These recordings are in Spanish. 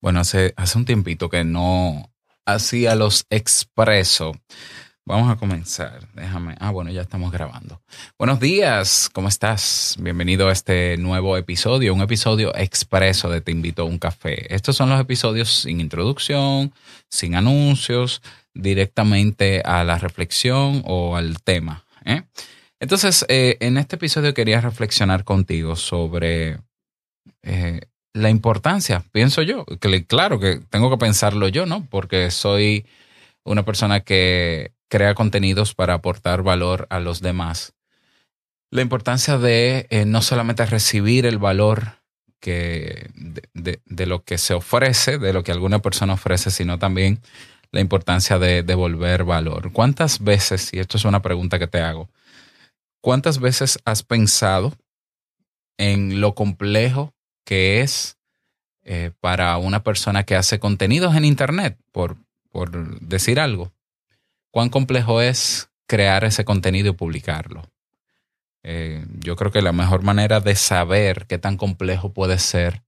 Bueno, hace, hace un tiempito que no hacía los expreso. Vamos a comenzar. Déjame. Ah, bueno, ya estamos grabando. Buenos días, ¿cómo estás? Bienvenido a este nuevo episodio, un episodio expreso de Te invito a un café. Estos son los episodios sin introducción, sin anuncios, directamente a la reflexión o al tema. ¿eh? Entonces, eh, en este episodio quería reflexionar contigo sobre eh, la importancia, pienso yo, que claro que tengo que pensarlo yo, ¿no? Porque soy una persona que crea contenidos para aportar valor a los demás. La importancia de eh, no solamente recibir el valor que, de, lo que se ofrece, de lo que alguna persona ofrece, sino también la importancia de devolver valor. ¿Cuántas veces, y esto es una pregunta que te hago, cuántas veces has pensado en lo complejo que es eh, para una persona que hace contenidos en Internet, por, por decir algo. ¿Cuán complejo es crear ese contenido y publicarlo? Eh, yo creo que la mejor manera de saber qué tan complejo puede ser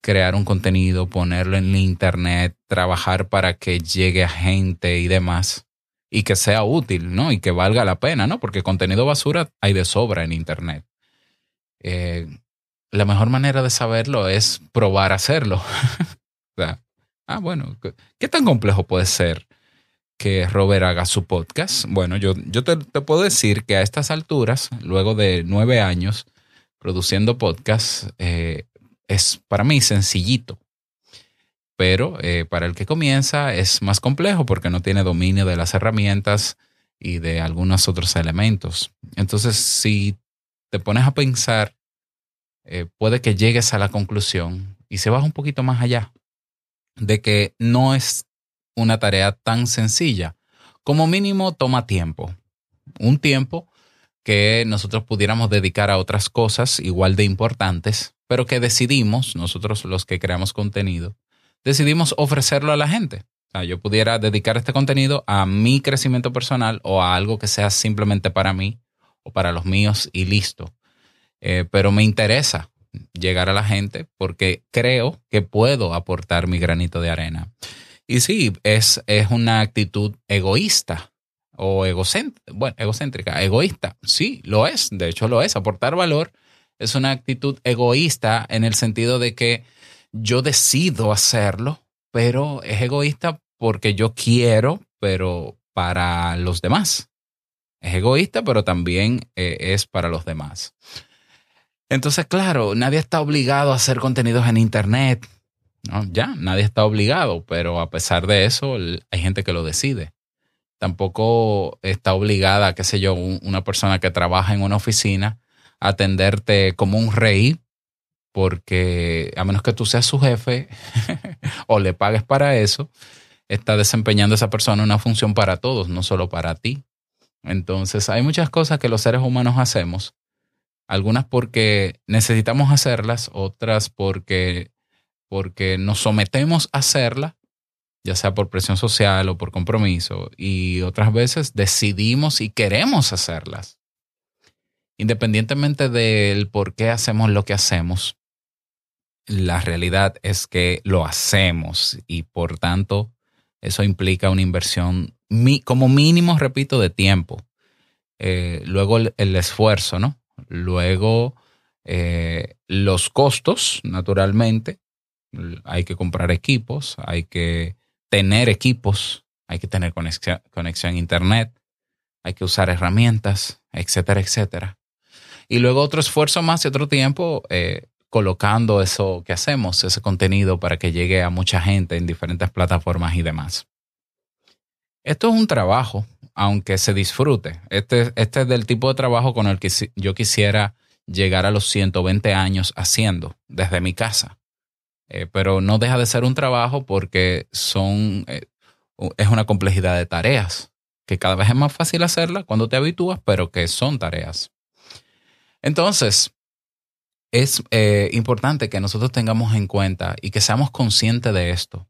crear un contenido, ponerlo en Internet, trabajar para que llegue a gente y demás, y que sea útil, ¿no? Y que valga la pena, ¿no? Porque contenido basura hay de sobra en Internet. Eh, la mejor manera de saberlo es probar hacerlo. ah, bueno, ¿qué tan complejo puede ser que Robert haga su podcast? Bueno, yo, yo te, puedo decir que a estas alturas, luego de nueve años produciendo podcast, eh, es para mí sencillito. Pero eh, para el que comienza es más complejo porque no tiene dominio de las herramientas y de algunos otros elementos. Entonces, si te pones a pensar eh, puede que llegues a la conclusión y se baja un poquito más allá de que no es una tarea tan sencilla. Como mínimo toma tiempo. Un tiempo que nosotros pudiéramos dedicar a otras cosas igual de importantes, pero que decidimos, nosotros los que creamos contenido, decidimos ofrecerlo a la gente. O sea, yo pudiera dedicar este contenido a mi crecimiento personal o a algo que sea simplemente para mí o para los míos y listo. Eh, pero me interesa llegar a la gente porque creo que puedo aportar mi granito de arena. Y sí, es, es una actitud egoísta o egocéntrica, bueno, egocéntrica, egoísta. Sí, lo es, de hecho lo es. Aportar valor es una actitud egoísta en el sentido de que yo decido hacerlo, pero es egoísta porque yo quiero, pero para los demás. Es egoísta, pero también eh, es para los demás. Entonces, claro, nadie está obligado a hacer contenidos en Internet. ¿no? Ya, nadie está obligado, pero a pesar de eso, hay gente que lo decide. Tampoco está obligada, qué sé yo, una persona que trabaja en una oficina a atenderte como un rey, porque a menos que tú seas su jefe o le pagues para eso, está desempeñando esa persona una función para todos, no solo para ti. Entonces, hay muchas cosas que los seres humanos hacemos algunas porque necesitamos hacerlas, otras porque, porque nos sometemos a hacerlas, ya sea por presión social o por compromiso, y otras veces decidimos y queremos hacerlas. Independientemente del por qué hacemos lo que hacemos, la realidad es que lo hacemos y por tanto eso implica una inversión como mínimo, repito, de tiempo. Eh, luego el esfuerzo, ¿no? Luego, eh, los costos, naturalmente. Hay que comprar equipos, hay que tener equipos, hay que tener conexión, a Internet, hay que usar herramientas, etcétera, etcétera. Y luego otro esfuerzo más y otro tiempo eh, colocando eso que hacemos, ese contenido para que llegue a mucha gente en diferentes plataformas y demás. Esto es un trabajo, aunque se disfrute. Este, este es del tipo de trabajo con el que yo quisiera llegar a los 120 años haciendo desde mi casa. Eh, pero no deja de ser un trabajo porque son, eh, es una complejidad de tareas, que cada vez es más fácil hacerla cuando te habitúas, pero que son tareas. Entonces, es eh, importante que nosotros tengamos en cuenta y que seamos conscientes de esto.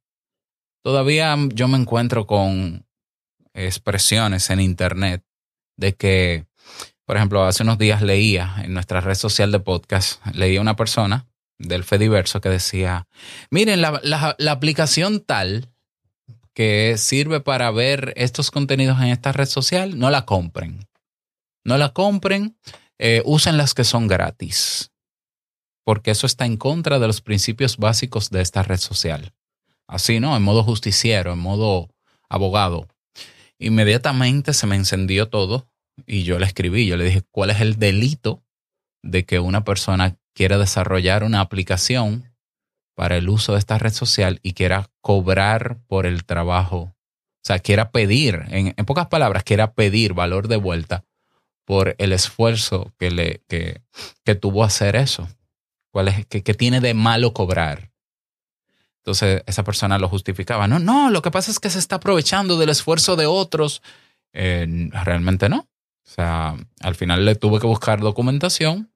Todavía yo me encuentro con expresiones en Internet de que, por ejemplo, hace unos días leía en nuestra red social de podcast, leía una persona del Fediverso que decía, miren, la, la aplicación tal que sirve para ver estos contenidos en esta red social, no la compren. No la compren, eh, usen las que son gratis, porque eso está en contra de los principios básicos de esta red social. Así, ¿no? En modo justiciero, en modo abogado. Inmediatamente se me encendió todo y yo le escribí, yo le dije, ¿cuál es el delito de que una persona quiera desarrollar una aplicación para el uso de esta red social y quiera cobrar por el trabajo? O sea, quiera pedir, en, pocas palabras, quiera pedir valor de vuelta por el esfuerzo que, le, que, que tuvo hacer eso. ¿Cuál es, que, tiene de malo cobrar? Entonces esa persona lo justificaba. No, no, lo que pasa es que se está aprovechando del esfuerzo de otros. Eh, realmente no. O sea, al final le tuve que buscar documentación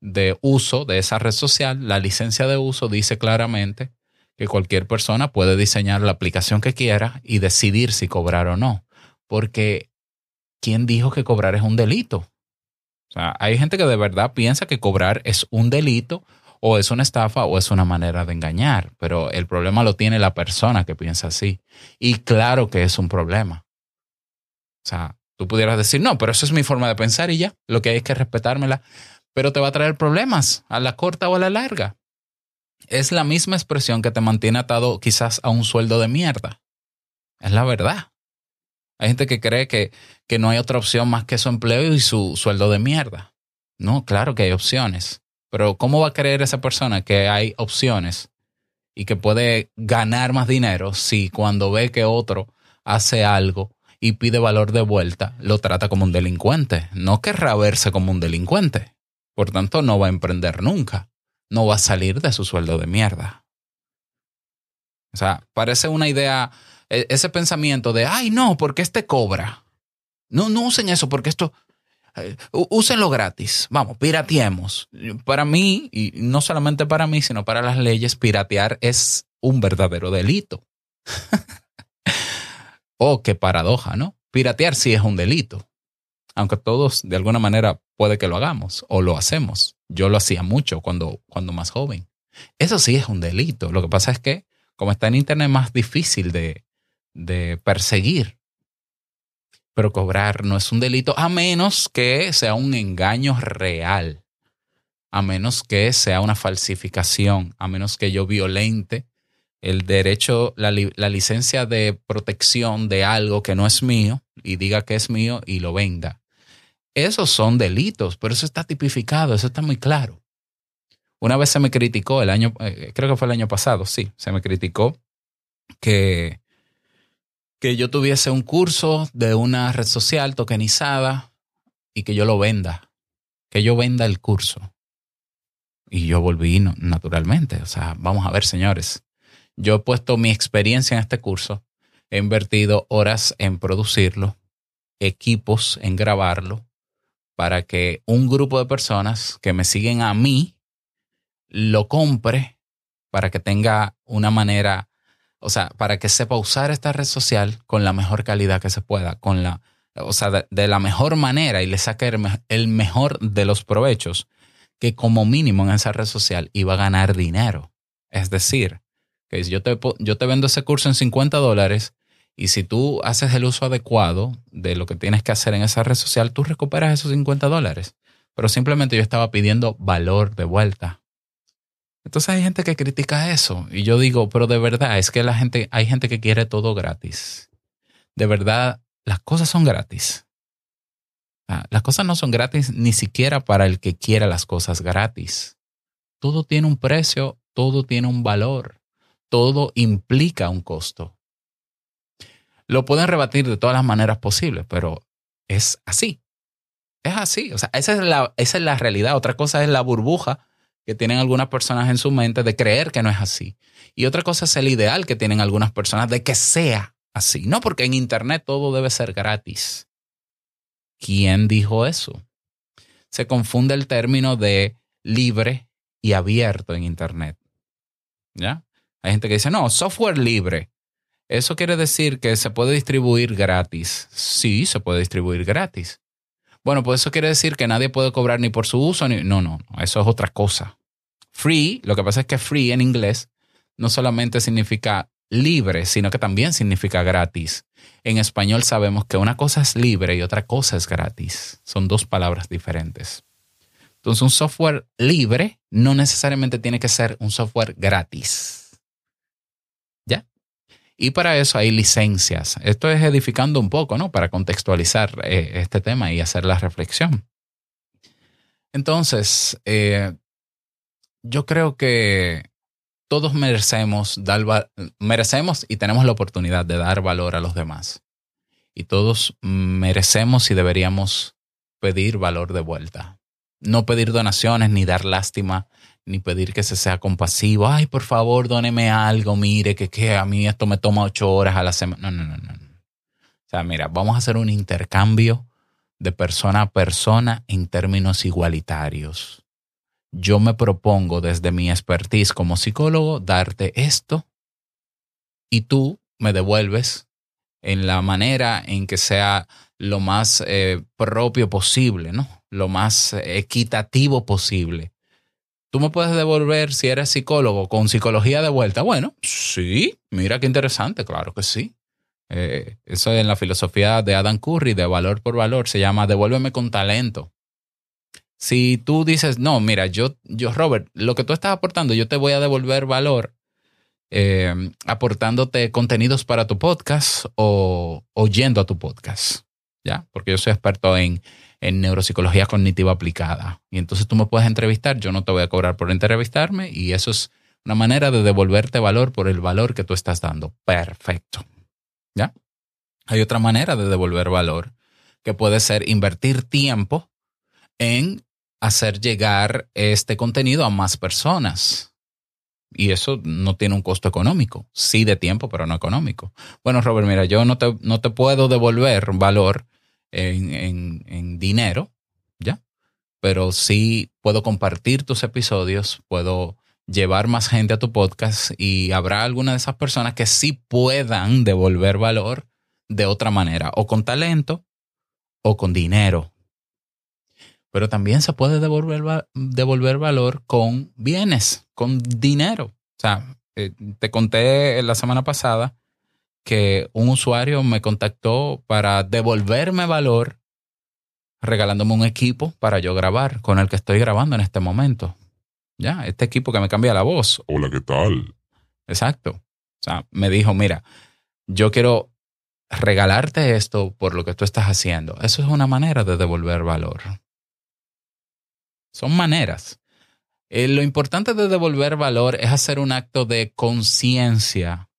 de uso de esa red social. La licencia de uso dice claramente que cualquier persona puede diseñar la aplicación que quiera y decidir si cobrar o no. Porque ¿quién dijo que cobrar es un delito? O sea, hay gente que de verdad piensa que cobrar es un delito o es una estafa o es una manera de engañar, pero el problema lo tiene la persona que piensa así. Y claro que es un problema. O sea, tú pudieras decir, no, pero eso es mi forma de pensar y ya, lo que hay es que respetármela, pero te va a traer problemas a la corta o a la larga. Es la misma expresión que te mantiene atado quizás a un sueldo de mierda. Es la verdad. Hay gente que cree que, que no hay otra opción más que su empleo y su sueldo de mierda. No, claro que hay opciones. Pero ¿cómo va a creer esa persona que hay opciones y que puede ganar más dinero si cuando ve que otro hace algo y pide valor de vuelta, lo trata como un delincuente? No querrá verse como un delincuente. Por tanto, no va a emprender nunca. No va a salir de su sueldo de mierda. O sea, parece una idea e, ese pensamiento de, ay, no, porque este cobra. No, no usen eso porque esto, úsenlo gratis. Vamos, pirateemos. Para mí, y no solamente para mí, sino para las leyes, piratear es un verdadero delito. oh, qué paradoja, ¿no? Piratear sí es un delito. Aunque todos de alguna manera puede que lo hagamos o lo hacemos. Yo lo hacía mucho cuando, cuando más joven. Eso sí es un delito. Lo que pasa es que como está en Internet es más difícil de, de perseguir. Pero cobrar no es un delito a menos que sea un engaño real, a menos que sea una falsificación, a menos que yo violente el derecho, la, la licencia de protección de algo que no es mío y diga que es mío y lo venda. Esos son delitos, pero eso está tipificado, eso está muy claro. Una vez se me criticó el año, eh, creo que fue el año pasado, sí, se me criticó que que yo tuviese un curso de una red social tokenizada y que yo lo venda, que yo venda el curso. Y yo volví naturalmente. O sea, vamos a ver, señores. Yo he puesto mi experiencia en este curso, he invertido horas en producirlo, equipos en grabarlo, para que un grupo de personas que me siguen a mí lo compre para que tenga una manera o sea, para que sepa usar esta red social con la mejor calidad que se pueda, con la, o sea, de, la mejor manera y le saque el mejor de los provechos, que como mínimo en esa red social iba a ganar dinero. Es decir, que yo te, yo te vendo ese curso en 50 dólares y si tú haces el uso adecuado de lo que tienes que hacer en esa red social, tú recuperas esos 50 dólares. Pero simplemente yo estaba pidiendo valor de vuelta. Entonces hay gente que critica eso y yo digo, pero de verdad es que la gente, hay gente que quiere todo gratis. De verdad, las cosas son gratis. Ah, las cosas no son gratis ni siquiera para el que quiera las cosas gratis. Todo tiene un precio, todo tiene un valor, todo implica un costo. Lo pueden rebatir de todas las maneras posibles, pero es así. Es así. O sea, esa es la, esa es la realidad. Otra cosa es la burbuja que tienen algunas personas en su mente de creer que no es así. Y otra cosa es el ideal que tienen algunas personas de que sea así. No, porque en Internet todo debe ser gratis. ¿Quién dijo eso? Se confunde el término de libre y abierto en Internet. ¿Ya? Hay gente que dice, no, software libre. Eso quiere decir que se puede distribuir gratis. Sí, se puede distribuir gratis. Bueno, pues eso quiere decir que nadie puede cobrar ni por su uso, ni... No, no, eso es otra cosa. Free, lo que pasa es que free en inglés no solamente significa libre, sino que también significa gratis. En español sabemos que una cosa es libre y otra cosa es gratis. Son dos palabras diferentes. Entonces, un software libre no necesariamente tiene que ser un software gratis. Y para eso hay licencias. Esto es edificando un poco, ¿no? Para contextualizar eh, este tema y hacer la reflexión. Entonces, eh, yo creo que todos merecemos, dar, merecemos y tenemos la oportunidad de dar valor a los demás. Y todos merecemos y deberíamos pedir valor de vuelta. No pedir donaciones, ni dar lástima, ni pedir que se sea compasivo. Ay, por favor, dóneme algo, mire, que, que a mí esto me toma ocho horas a la semana. No, no, no, no. O sea, mira, vamos a hacer un intercambio de persona a persona en términos igualitarios yo me propongo desde mi expertise como psicólogo darte esto y tú me devuelves en la manera en que sea lo más eh, propio posible, ¿no? Lo más equitativo posible. Tú me puedes devolver si eres psicólogo con psicología de vuelta. Bueno, sí, mira qué interesante, claro que sí. Eh, eso en la filosofía de Adam Curry, de valor por valor, se llama devuélveme con talento. Si tú dices, no, mira, yo, yo, Robert, lo que tú estás aportando, yo te voy a devolver valor eh, aportándote contenidos para tu podcast o oyendo a tu podcast, ¿ya? Porque yo soy experto en, en neuropsicología cognitiva aplicada. Y entonces tú me puedes entrevistar, yo no te voy a cobrar por entrevistarme y eso es una manera de devolverte valor por el valor que tú estás dando. Perfecto. ¿Ya? Hay otra manera de devolver valor que puede ser invertir tiempo en hacer llegar este contenido a más personas. Y eso no tiene un costo económico. Sí de tiempo, pero no económico. Bueno, Robert, mira, yo no te, no te puedo devolver valor en, en dinero, ¿ya? Pero sí puedo compartir tus episodios, puedo llevar más gente a tu podcast y habrá alguna de esas personas que sí puedan devolver valor de otra manera, o con talento o con dinero pero también se puede devolver, devolver valor con bienes, con dinero. O sea, eh, te conté la semana pasada que un usuario me contactó para devolverme valor regalándome un equipo para yo grabar con el que estoy grabando en este momento. Ya, este equipo que me cambia la voz. Hola, ¿qué tal? Exacto. O sea, me dijo, mira, yo quiero regalarte esto por lo que tú estás haciendo. Eso es una manera de devolver valor. Son maneras. Eh, lo importante de devolver valor es hacer un acto de conciencia,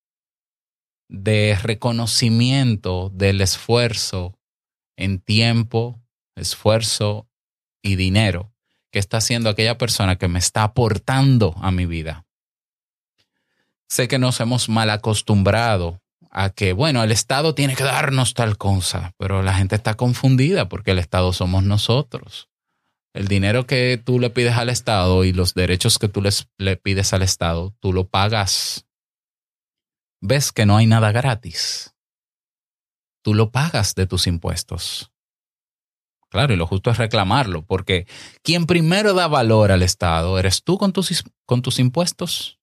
de reconocimiento del esfuerzo en tiempo, esfuerzo y dinero que está haciendo aquella persona que me está aportando a mi vida. Sé que nos hemos mal acostumbrado a que, bueno, el Estado tiene que darnos tal cosa, pero la gente está confundida porque el Estado somos nosotros. El dinero que tú le pides al Estado y los derechos que tú les, le pides al Estado, tú lo pagas. Ves que no hay nada gratis. Tú lo pagas de tus impuestos. Claro, y lo justo es reclamarlo, porque quien primero da valor al Estado eres tú con tus, con tus impuestos.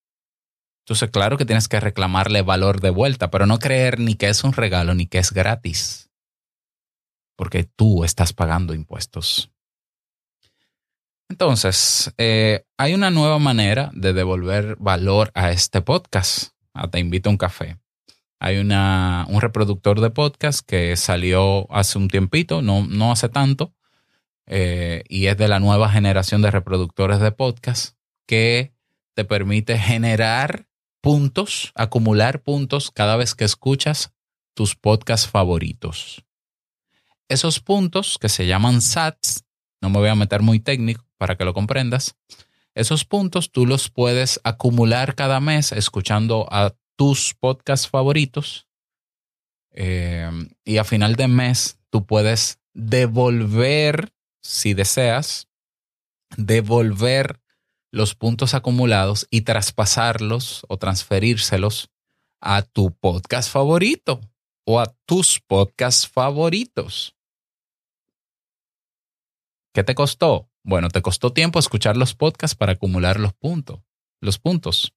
Entonces, claro que tienes que reclamarle valor de vuelta, pero no creer ni que es un regalo ni que es gratis, porque tú estás pagando impuestos. Entonces, eh, hay una nueva manera de devolver valor a este podcast. Te invito a un café. Hay una, un reproductor de podcast que salió hace un tiempito, no, no hace tanto, eh, y es de la nueva generación de reproductores de podcast que te permite generar puntos, acumular puntos cada vez que escuchas tus podcasts favoritos. Esos puntos que se llaman SATs, no me voy a meter muy técnico, para que lo comprendas. Esos puntos tú los puedes acumular cada mes escuchando a tus podcasts favoritos. Eh, y a final de mes tú puedes devolver, si deseas, devolver los puntos acumulados y traspasarlos o transferírselos a tu podcast favorito o a tus podcasts favoritos. ¿Qué te costó? Bueno, te costó tiempo escuchar los podcasts para acumular los puntos. Los puntos.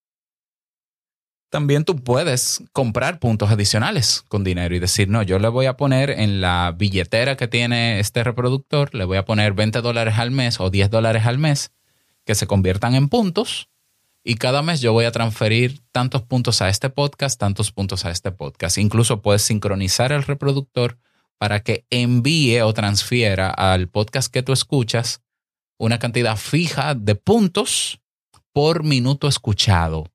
También tú puedes comprar puntos adicionales con dinero y decir, no, yo le voy a poner en la billetera que tiene este reproductor, le voy a poner 20 dólares al mes o 10 dólares al mes que se conviertan en puntos y cada mes yo voy a transferir tantos puntos a este podcast, tantos puntos a este podcast. Incluso puedes sincronizar el reproductor para que envíe o transfiera al podcast que tú escuchas una cantidad fija de puntos por minuto escuchado.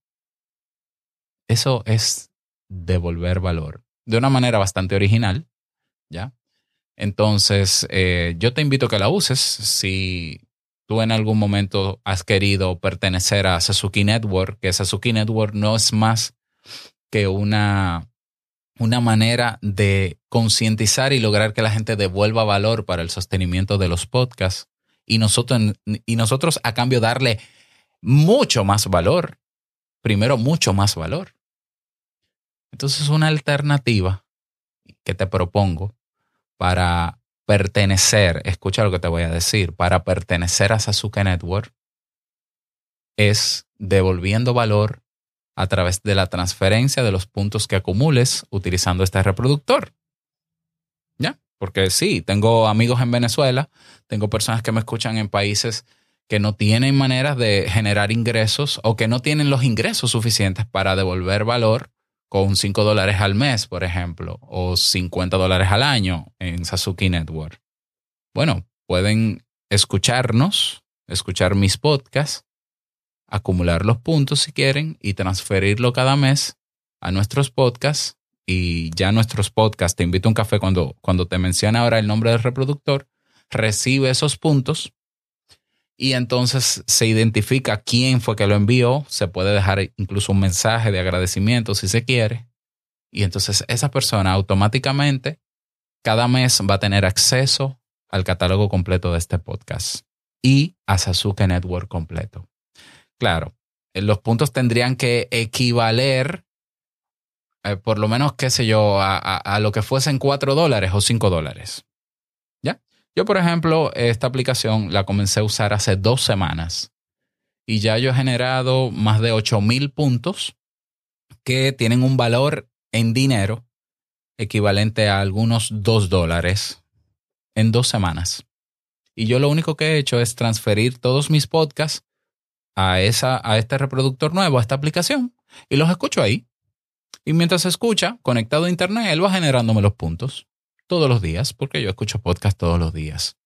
Eso es devolver valor de una manera bastante original, ¿ya? Entonces, eh, yo te invito a que la uses. Si tú en algún momento has querido pertenecer a Sasuke Network, que Sasuke Network no es más que una, una manera de concientizar y lograr que la gente devuelva valor para el sostenimiento de los podcasts y nosotros, y nosotros a cambio darle mucho más valor, primero mucho más valor. Entonces, una alternativa que te propongo para pertenecer, escucha lo que te voy a decir, para pertenecer a Sasuke Network es devolviendo valor a través de la transferencia de los puntos que acumules utilizando este reproductor. ¿Ya? Porque sí, tengo amigos en Venezuela, tengo personas que me escuchan en países que no tienen maneras de generar ingresos o que no tienen los ingresos suficientes para devolver valor con 5 dólares al mes, por ejemplo, o 50 dólares al año en Sasuke Network. Bueno, pueden escucharnos, escuchar mis podcasts, acumular los puntos si quieren y transferirlo cada mes a nuestros podcasts. Y ya nuestros podcasts, te invito a un café. Cuando, cuando te menciona ahora el nombre del reproductor, recibe esos puntos y entonces se identifica quién fue que lo envió, se puede dejar incluso un mensaje de agradecimiento si se quiere, y entonces esa persona automáticamente cada mes va a tener acceso al catálogo completo de este podcast y a Sasuke Network completo. Claro, eh, los puntos tendrían que equivaler eh, por lo menos, qué sé yo, a, a lo que fuesen 4 dólares o 5 dólares. Yo, por ejemplo, esta aplicación la comencé a usar hace dos semanas y ya yo he generado más de 8000 puntos que tienen un valor en dinero equivalente a algunos 2 dólares en dos semanas. Y yo lo único que he hecho es transferir todos mis podcasts a, esa, a este reproductor nuevo, a esta aplicación, y los escucho ahí. Y mientras escucha, conectado a Internet, él va generándome los puntos todos los días, porque yo escucho podcast todos los días.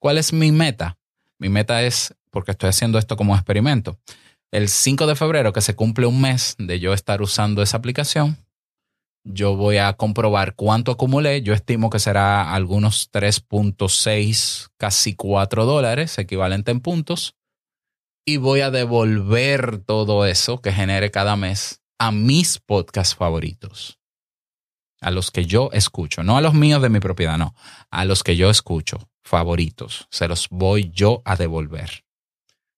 ¿Cuál es mi meta? Mi meta es, porque estoy haciendo esto como experimento, el 5 de febrero, que se cumple un mes de yo estar usando esa aplicación, yo voy a comprobar cuánto acumulé. Yo estimo que será algunos 3.6, casi 4 dólares, equivalente en puntos. Y voy a devolver todo eso que genere cada mes a mis podcasts favoritos a los que yo escucho, no a los míos de mi propiedad, no, a los que yo escucho, favoritos, se los voy yo a devolver.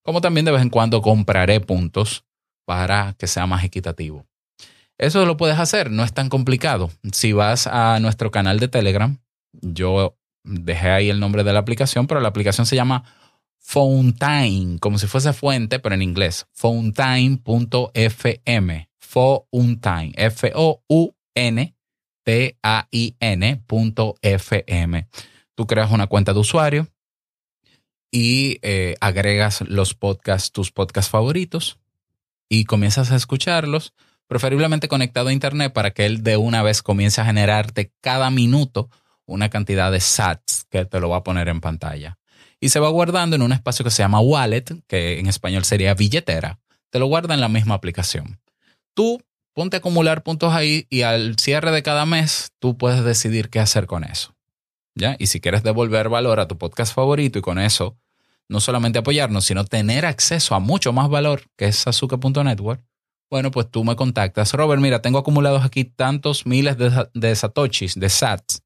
Como también de vez en cuando compraré puntos para que sea más equitativo. Eso lo puedes hacer, no es tan complicado. Si vas a nuestro canal de Telegram, yo dejé ahí el nombre de la aplicación, pero la aplicación se llama Fountain, como si fuese fuente, pero en inglés. Fountain.fm. Fountain. F-O-U-N T-A-I-N.fm. Tú creas una cuenta de usuario y eh, agregas los podcasts, tus podcasts favoritos y comienzas a escucharlos, preferiblemente conectado a Internet para que él de una vez comience a generarte cada minuto una cantidad de sats que te lo va a poner en pantalla. Y se va guardando en un espacio que se llama wallet, que en español sería billetera. Te lo guarda en la misma aplicación. Tú ponte a acumular puntos ahí y al cierre de cada mes tú puedes decidir qué hacer con eso. ¿Ya? Y si quieres devolver valor a tu podcast favorito y con eso no solamente apoyarnos, sino tener acceso a mucho más valor que es Sasuke.network, bueno, pues tú me contactas. Robert, mira, tengo acumulados aquí tantos miles de, satoshis, de sats,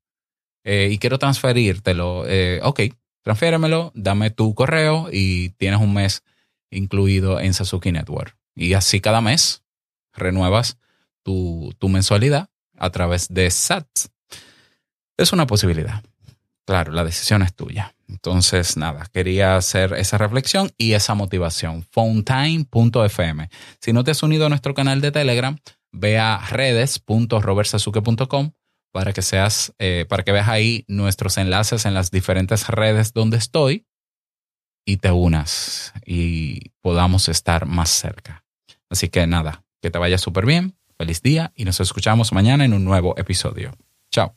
eh, y quiero transferírtelo. Eh, ok, transfiéremelo, dame tu correo y tienes un mes incluido en Sasuke Network. Y así cada mes renuevas tu, mensualidad a través de SATS. Es una posibilidad. claro, la decisión es tuya. Entonces, nada, quería hacer esa reflexión y esa motivación. Phonetime.fm. Si no te has unido a nuestro canal de Telegram, ve a redes.robertsazuke.com para que seas, eh, para que veas ahí nuestros enlaces en las diferentes redes donde estoy y te unas y podamos estar más cerca. Así que nada, que te vaya súper bien, feliz día y nos escuchamos mañana en un nuevo episodio. Chao.